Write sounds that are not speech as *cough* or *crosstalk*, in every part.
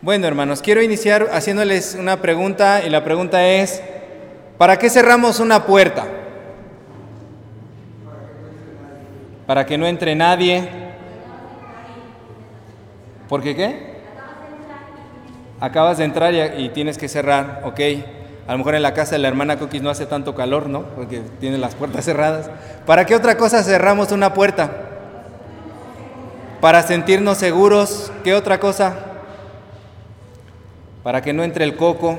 Bueno, hermanos, quiero iniciar haciéndoles una pregunta y la pregunta es, ¿para qué cerramos una puerta? Para que no entre nadie. ¿Por qué qué? Acabas de entrar y, tienes que cerrar, ok. A lo mejor en la casa de la hermana Cookies no hace tanto calor, ¿no? Porque tiene las puertas cerradas. ¿Para qué otra cosa cerramos una puerta? Para sentirnos seguros. ¿Qué otra cosa? Para que no entre el coco.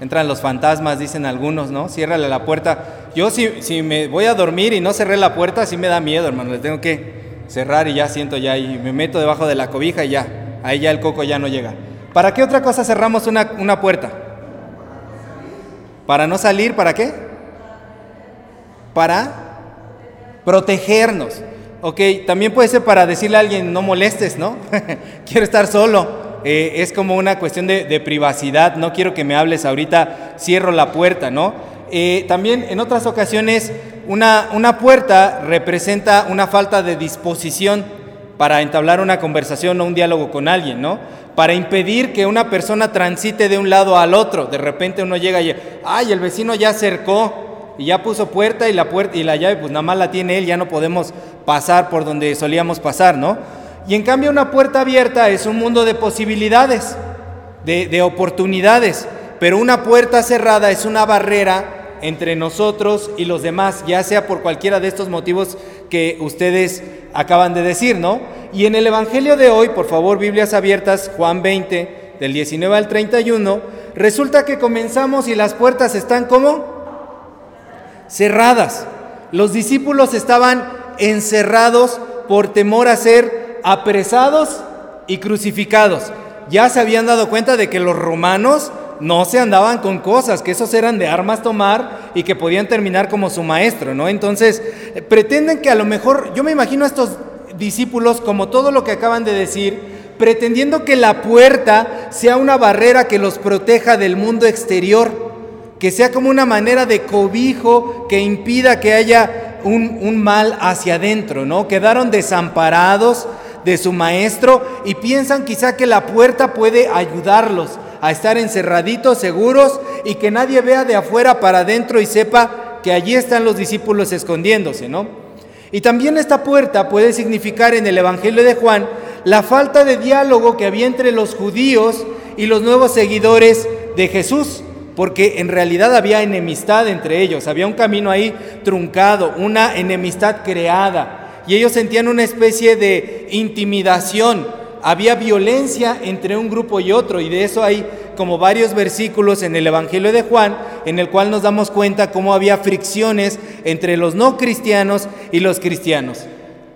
Entran los fantasmas, dicen algunos, ¿no? Ciérrale la puerta. Yo si, si me voy a dormir y no cerré la puerta, sí me da miedo, hermano. Le tengo que cerrar y ya siento ya y me meto debajo de la cobija y ya. Ahí ya el coco ya no llega. ¿Para qué otra cosa cerramos una, una puerta? Para no salir, ¿para qué? Para protegernos. Ok, también puede ser para decirle a alguien, no molestes, ¿no? *laughs* quiero estar solo. Eh, es como una cuestión de, privacidad, no quiero que me hables ahorita, cierro la puerta, ¿no? Eh, también en otras ocasiones una, una puerta representa una falta de disposición para entablar una conversación o un diálogo con alguien, ¿no? Para impedir que una persona transite de un lado al otro. De repente uno llega y, ay, el vecino ya acercó y ya puso puerta y la puerta y la llave, pues nada más la tiene él, ya no podemos pasar por donde solíamos pasar, ¿no? Y en cambio una puerta abierta es un mundo de posibilidades, de, de oportunidades, pero una puerta cerrada es una barrera entre nosotros y los demás, ya sea por cualquiera de estos motivos que ustedes acaban de decir, ¿no? Y en el Evangelio de hoy, por favor, Biblias abiertas, Juan 20, del 19 al 31, resulta que comenzamos y las puertas están como cerradas. Los discípulos estaban encerrados por temor a ser apresados y crucificados. Ya se habían dado cuenta de que los romanos no se andaban con cosas, que esos eran de armas tomar y que podían terminar como su maestro, ¿no? Entonces, eh, pretenden que a lo mejor, yo me imagino a estos discípulos como todo lo que acaban de decir, pretendiendo que la puerta sea una barrera que los proteja del mundo exterior, que sea como una manera de cobijo que impida que haya un, un mal hacia adentro, ¿no? Quedaron desamparados de su maestro y piensan quizá que la puerta puede ayudarlos a estar encerraditos, seguros y que nadie vea de afuera para adentro y sepa que allí están los discípulos escondiéndose, ¿no? Y también esta puerta puede significar en el Evangelio de Juan la falta de diálogo que había entre los judíos y los nuevos seguidores de Jesús, porque en realidad había enemistad entre ellos, había un camino ahí truncado, una enemistad creada, y ellos sentían una especie de intimidación había violencia entre un grupo y otro, y de eso hay como varios versículos en el Evangelio de Juan, en el cual nos damos cuenta cómo había fricciones entre los no cristianos y los cristianos.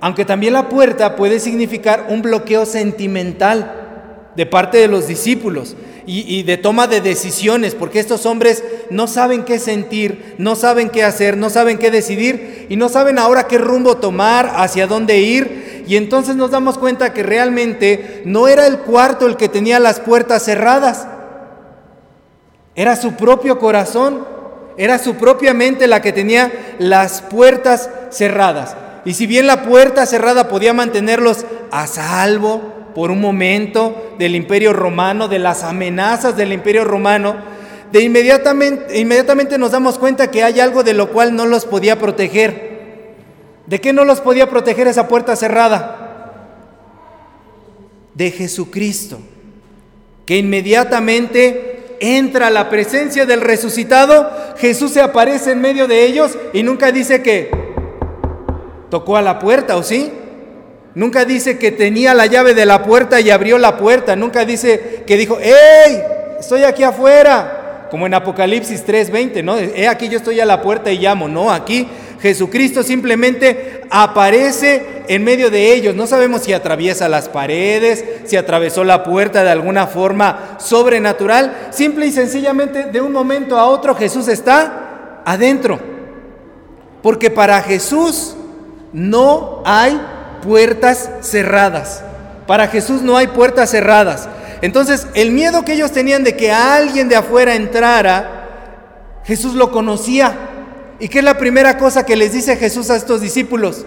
Aunque también la puerta puede significar un bloqueo sentimental de parte de los discípulos y, de toma de decisiones, porque estos hombres no saben qué sentir, no saben qué hacer, no saben qué decidir y no saben ahora qué rumbo tomar, hacia dónde ir. Y entonces nos damos cuenta que realmente no era el cuarto el que tenía las puertas cerradas, era su propio corazón, era su propia mente la que tenía las puertas cerradas. Y si bien la puerta cerrada podía mantenerlos a salvo, por un momento del imperio romano, de las amenazas del imperio romano, de inmediatamente, inmediatamente nos damos cuenta que hay algo de lo cual no los podía proteger. ¿De qué no los podía proteger esa puerta cerrada? De Jesucristo, que inmediatamente entra a la presencia del resucitado, Jesús se aparece en medio de ellos y nunca dice que tocó a la puerta, ¿o sí? Nunca dice que tenía la llave de la puerta y abrió la puerta. Nunca dice que dijo, ¡Ey! Estoy aquí afuera. Como en Apocalipsis 3:20, ¿no? He aquí yo estoy a la puerta y llamo. No, aquí Jesucristo simplemente aparece en medio de ellos. No sabemos si atraviesa las paredes, si atravesó la puerta de alguna forma sobrenatural. Simple y sencillamente de un momento a otro Jesús está adentro. Porque para Jesús no hay puertas cerradas. Para Jesús no hay puertas cerradas. Entonces, el miedo que ellos tenían de que alguien de afuera entrara, Jesús lo conocía. ¿Y qué es la primera cosa que les dice Jesús a estos discípulos?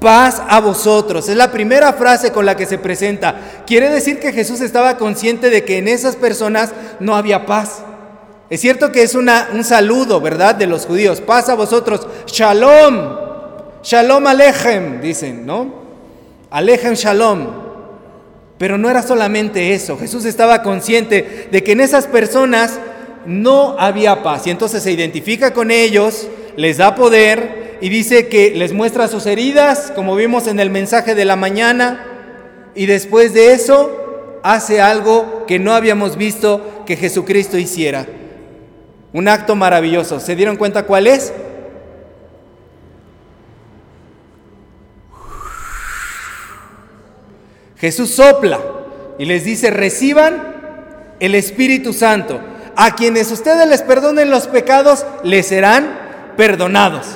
paz a vosotros. Es la primera frase con la que se presenta. Quiere decir que Jesús estaba consciente de que en esas personas no había paz. Es cierto que es una, un saludo, ¿verdad?, de los judíos. Paz a vosotros. Shalom. Shalom Alechem, dicen, ¿no? Alechem Shalom. Pero no era solamente eso. Jesús estaba consciente de que en esas personas no había paz. Y entonces se identifica con ellos, les da poder y dice que les muestra sus heridas, como vimos en el mensaje de la mañana. Y después de eso hace algo que no habíamos visto que Jesucristo hiciera. Un acto maravilloso. ¿Se dieron cuenta cuál es? Jesús sopla y les dice, reciban el Espíritu Santo. A quienes ustedes les perdonen los pecados, les serán perdonados.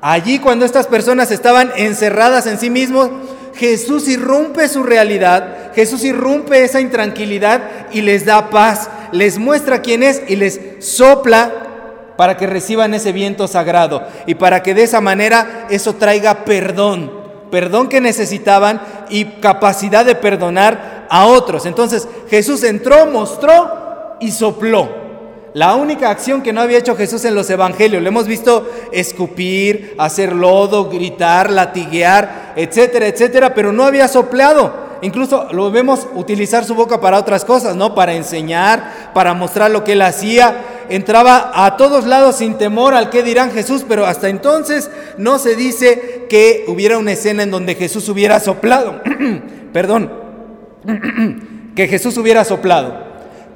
Allí cuando estas personas estaban encerradas en sí mismos, Jesús irrumpe su realidad, Jesús irrumpe esa intranquilidad y les da paz, les muestra quién es y les sopla para que reciban ese viento sagrado y para que de esa manera eso traiga perdón, perdón que necesitaban y capacidad de perdonar a otros. Entonces Jesús entró, mostró y sopló. La única acción que no había hecho Jesús en los evangelios, lo hemos visto escupir, hacer lodo, gritar, latiguear, etcétera, etcétera, pero no había soplado. Incluso lo vemos utilizar su boca para otras cosas, ¿no? Para enseñar, para mostrar lo que él hacía. Entraba a todos lados sin temor al que dirán Jesús, pero hasta entonces no se dice que hubiera una escena en donde Jesús hubiera soplado. *clears throat* Perdón, *clears throat* que Jesús hubiera soplado.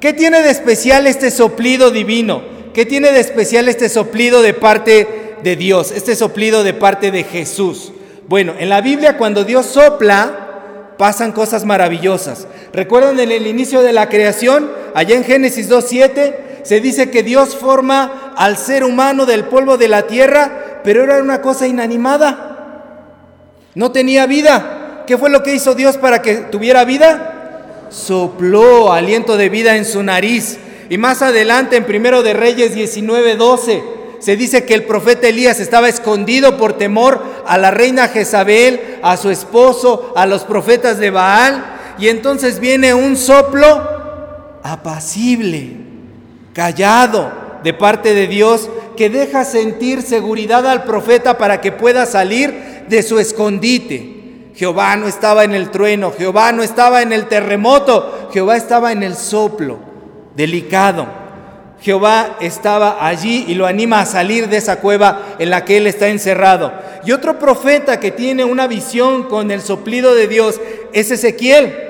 ¿Qué tiene de especial este soplido divino? ¿Qué tiene de especial este soplido de parte de Dios? Este soplido de parte de Jesús. Bueno, en la Biblia cuando Dios sopla, pasan cosas maravillosas. ¿Recuerdan en el inicio de la creación? Allá en Génesis 2.7 se dice que Dios forma al ser humano del polvo de la tierra, pero era una cosa inanimada. No tenía vida. ¿Qué fue lo que hizo Dios para que tuviera vida? Sopló aliento de vida en su nariz. Y más adelante en Primero de Reyes 19:12 se dice que el profeta Elías estaba escondido por temor a la reina Jezabel, a su esposo, a los profetas de Baal. Y entonces viene un soplo apacible, callado de parte de Dios que deja sentir seguridad al profeta para que pueda salir de su escondite. Jehová no estaba en el trueno, Jehová no estaba en el terremoto, Jehová estaba en el soplo delicado. Jehová estaba allí y lo anima a salir de esa cueva en la que él está encerrado. Y otro profeta que tiene una visión con el soplido de Dios es Ezequiel.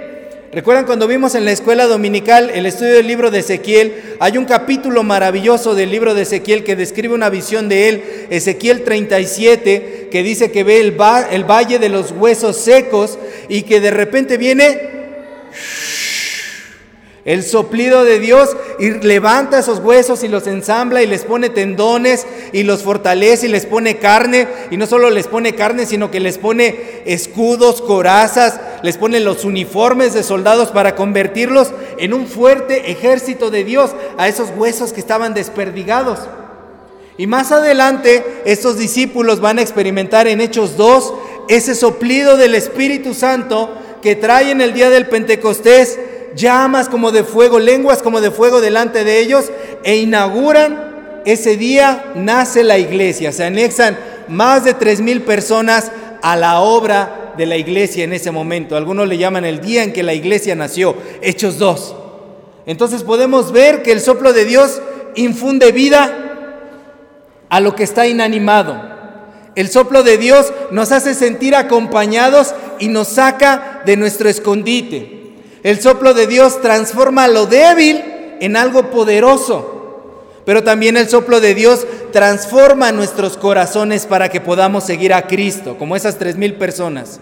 ¿Recuerdan cuando vimos en la escuela dominical el estudio del libro de Ezequiel? Hay un capítulo maravilloso del libro de Ezequiel que describe una visión de él, Ezequiel 37, que dice que ve el, el valle de los huesos secos y que de repente viene el soplido de Dios y levanta esos huesos y los ensambla y les pone tendones y los fortalece y les pone carne. Y no solo les pone carne, sino que les pone escudos, corazas, les pone los uniformes de soldados para convertirlos en un fuerte ejército de Dios a esos huesos que estaban desperdigados. Y más adelante estos discípulos van a experimentar en Hechos 2 ese soplido del Espíritu Santo que trae en el día del Pentecostés llamas como de fuego, lenguas como de fuego delante de ellos e inauguran ese día, nace la iglesia. Se anexan más de tres mil personas a la obra de la iglesia en ese momento. Algunos le llaman el día en que la iglesia nació, Hechos 2. Entonces podemos ver que el soplo de Dios infunde vida a lo que está inanimado. El soplo de Dios nos hace sentir acompañados y nos saca de nuestro escondite. El soplo de Dios transforma lo débil en algo poderoso. Pero también el soplo de Dios transforma nuestros corazones para que podamos seguir a Cristo, como esas tres mil personas.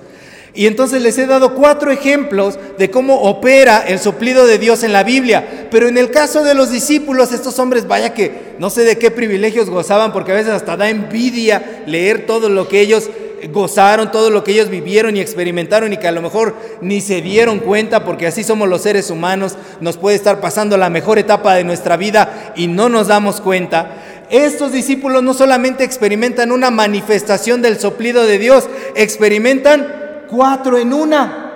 Y entonces les he dado cuatro ejemplos de cómo opera el soplido de Dios en la Biblia. Pero en el caso de los discípulos, estos hombres, vaya que no sé de qué privilegios gozaban, porque a veces hasta da envidia leer todo lo que ellos gozaron todo lo que ellos vivieron y experimentaron y que a lo mejor ni se dieron cuenta porque así somos los seres humanos, nos puede estar pasando la mejor etapa de nuestra vida y no nos damos cuenta. Estos discípulos no solamente experimentan una manifestación del soplido de Dios, experimentan cuatro en una.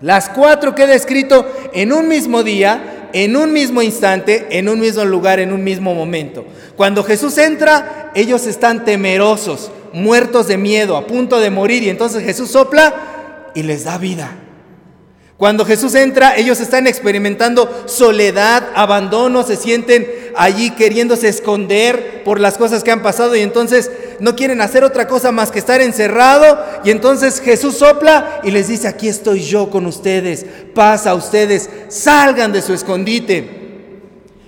Las cuatro queda escrito en un mismo día, en un mismo instante, en un mismo lugar, en un mismo momento. Cuando Jesús entra, ellos están temerosos, muertos de miedo, a punto de morir, y entonces Jesús sopla y les da vida. Cuando Jesús entra, ellos están experimentando soledad, abandono, se sienten allí queriéndose esconder por las cosas que han pasado y entonces no quieren hacer otra cosa más que estar encerrado y entonces Jesús sopla y les dice, aquí estoy yo con ustedes, pasa a ustedes, salgan de su escondite.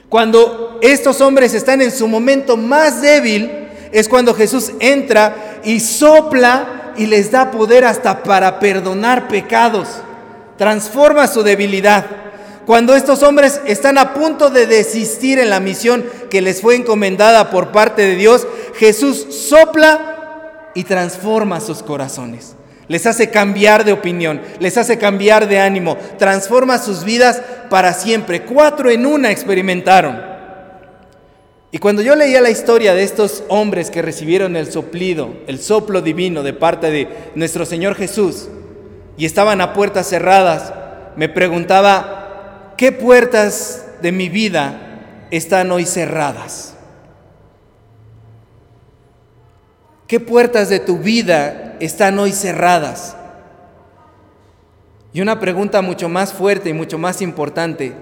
Cuando estos hombres están en su momento más débil, es cuando Jesús entra y sopla y les da poder hasta para perdonar pecados transforma su debilidad. Cuando estos hombres están a punto de desistir en la misión que les fue encomendada por parte de Dios, Jesús sopla y transforma sus corazones. Les hace cambiar de opinión, les hace cambiar de ánimo, transforma sus vidas para siempre. Cuatro en una experimentaron. Y cuando yo leía la historia de estos hombres que recibieron el soplido, el soplo divino de parte de nuestro Señor Jesús, y estaban a puertas cerradas, me preguntaba, ¿qué puertas de mi vida están hoy cerradas? ¿Qué puertas de tu vida están hoy cerradas? Y una pregunta mucho más fuerte y mucho más importante,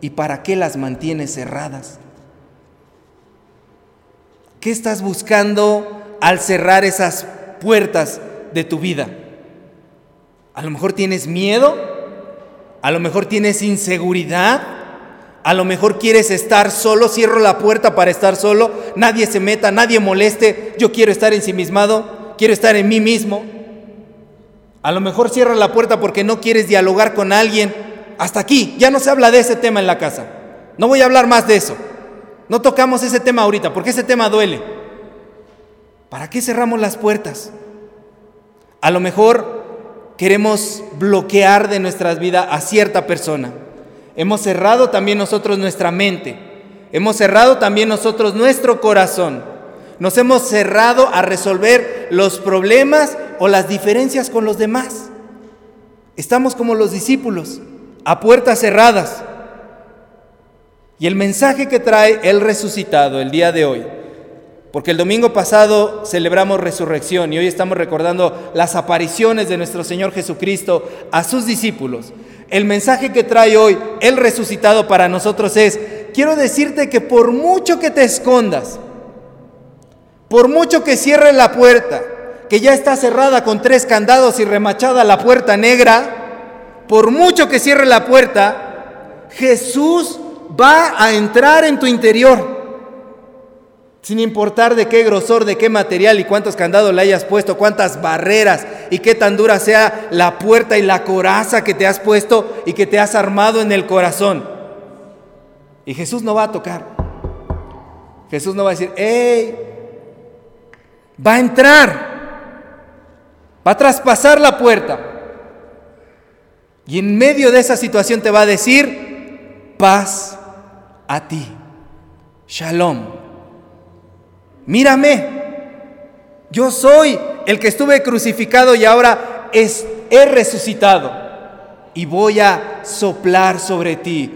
¿y para qué las mantienes cerradas? ¿Qué estás buscando al cerrar esas puertas de tu vida? A lo mejor tienes miedo, a lo mejor tienes inseguridad, a lo mejor quieres estar solo, cierro la puerta para estar solo, nadie se meta, nadie moleste, yo quiero estar ensimismado, quiero estar en mí mismo. A lo mejor cierra la puerta porque no quieres dialogar con alguien. Hasta aquí, ya no se habla de ese tema en la casa. No voy a hablar más de eso. No tocamos ese tema ahorita porque ese tema duele. ¿Para qué cerramos las puertas? A lo mejor queremos bloquear de nuestras vidas a cierta persona. Hemos cerrado también nosotros nuestra mente. Hemos cerrado también nosotros nuestro corazón. Nos hemos cerrado a resolver los problemas o las diferencias con los demás. Estamos como los discípulos, a puertas cerradas. Y el mensaje que trae el resucitado el día de hoy porque el domingo pasado celebramos resurrección y hoy estamos recordando las apariciones de nuestro Señor Jesucristo a sus discípulos. El mensaje que trae hoy el resucitado para nosotros es, quiero decirte que por mucho que te escondas, por mucho que cierres la puerta, que ya está cerrada con tres candados y remachada la puerta negra, por mucho que cierre la puerta, Jesús va a entrar en tu interior sin importar de qué grosor, de qué material y cuántos candados le hayas puesto, cuántas barreras y qué tan dura sea la puerta y la coraza que te has puesto y que te has armado en el corazón. Y Jesús no va a tocar. Jesús no va a decir, ¡Ey! Va a entrar. Va a traspasar la puerta. Y en medio de esa situación te va a decir, paz a ti. Shalom mírame, yo soy el que estuve crucificado y ahora es, he resucitado y voy a soplar sobre ti.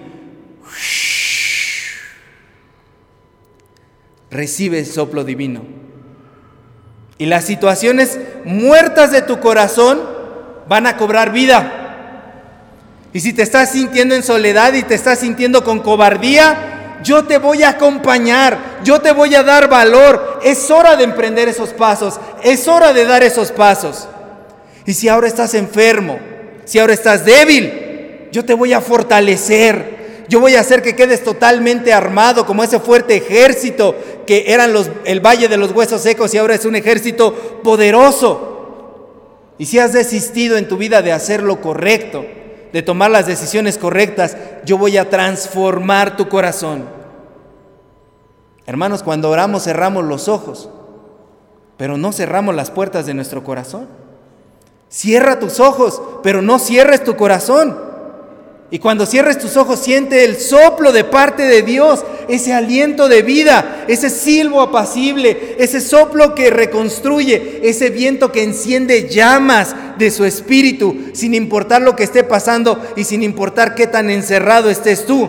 Recibe el soplo divino. Y las situaciones muertas de tu corazón van a cobrar vida. Y si te estás sintiendo en soledad y te estás sintiendo con cobardía, yo te voy a acompañar, yo te voy a dar valor. Es hora de emprender esos pasos, es hora de dar esos pasos. Y si ahora estás enfermo, si ahora estás débil, yo te voy a fortalecer. Yo voy a hacer que quedes totalmente armado como ese fuerte ejército que eran los, el valle de los huesos secos y ahora es un ejército poderoso. Y si has desistido en tu vida de hacer lo correcto, de tomar las decisiones correctas, yo voy a transformar tu corazón. Hermanos, cuando oramos cerramos los ojos, pero no cerramos las puertas de nuestro corazón. Cierra tus ojos, pero no cierres tu corazón. Y cuando cierres tus ojos, siente el soplo de parte de Dios, ese aliento de vida, ese silbo apacible, ese soplo que reconstruye, ese viento que enciende llamas de su espíritu, sin importar lo que esté pasando y sin importar qué tan encerrado estés tú.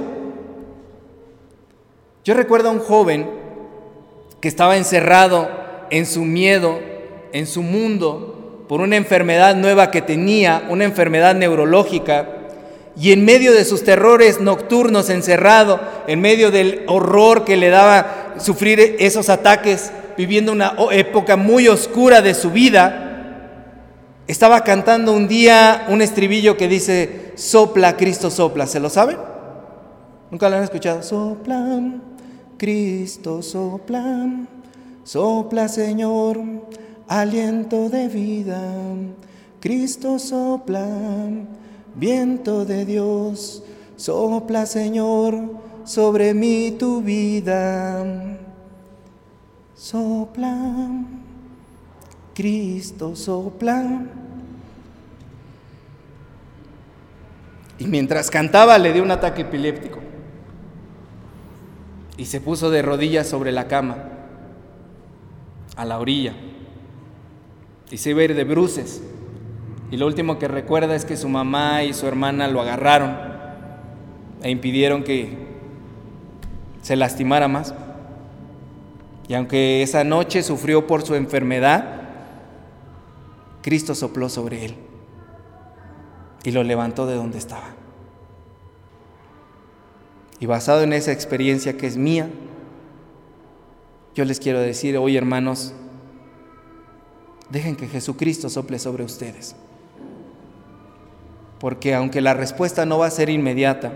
Yo recuerdo a un joven que estaba encerrado en su miedo, en su mundo, por una enfermedad nueva que tenía, una enfermedad neurológica y en medio de sus terrores nocturnos encerrado, en medio del horror que le daba sufrir esos ataques, viviendo una época muy oscura de su vida, estaba cantando un día un estribillo que dice, sopla, Cristo sopla. ¿Se lo saben? ¿Nunca lo han escuchado? Sopla, Cristo sopla, sopla Señor, aliento de vida, Cristo sopla Viento de Dios, sopla Señor sobre mí tu vida. Sopla, Cristo sopla. Y mientras cantaba le dio un ataque epiléptico. Y se puso de rodillas sobre la cama, a la orilla. Y se iba a ir de bruces. Y lo último que recuerda es que su mamá y su hermana lo agarraron e impidieron que se lastimara más. Y aunque esa noche sufrió por su enfermedad, Cristo sopló sobre él y lo levantó de donde estaba. Y basado en esa experiencia que es mía, yo les quiero decir hoy, hermanos, dejen que Jesucristo sople sobre ustedes porque aunque la respuesta no va a ser inmediata,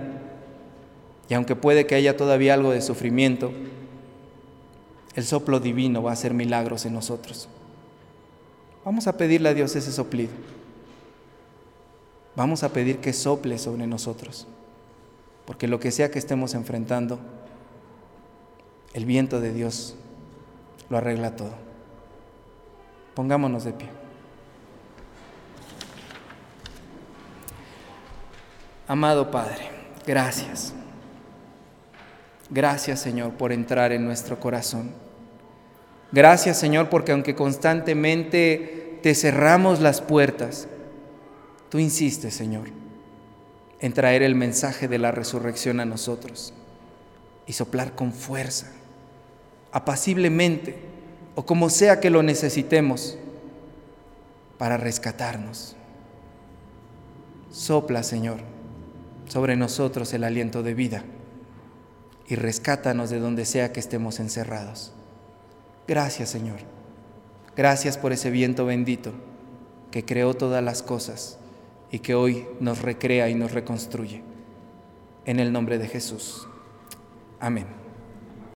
y aunque puede que haya todavía algo de sufrimiento, el soplo divino va a hacer milagros en nosotros. Vamos a pedirle a Dios ese soplido. Vamos a pedir que sople sobre nosotros, porque lo que sea que estemos enfrentando, el viento de Dios lo arregla todo. Pongámonos de pie. Amado Padre, gracias. Gracias Señor por entrar en nuestro corazón. Gracias Señor porque aunque constantemente te cerramos las puertas, tú insistes Señor en traer el mensaje de la resurrección a nosotros y soplar con fuerza, apaciblemente o como sea que lo necesitemos para rescatarnos. Sopla Señor sobre nosotros el aliento de vida y rescátanos de donde sea que estemos encerrados. Gracias Señor. Gracias por ese viento bendito que creó todas las cosas y que hoy nos recrea y nos reconstruye. En el nombre de Jesús. Amén.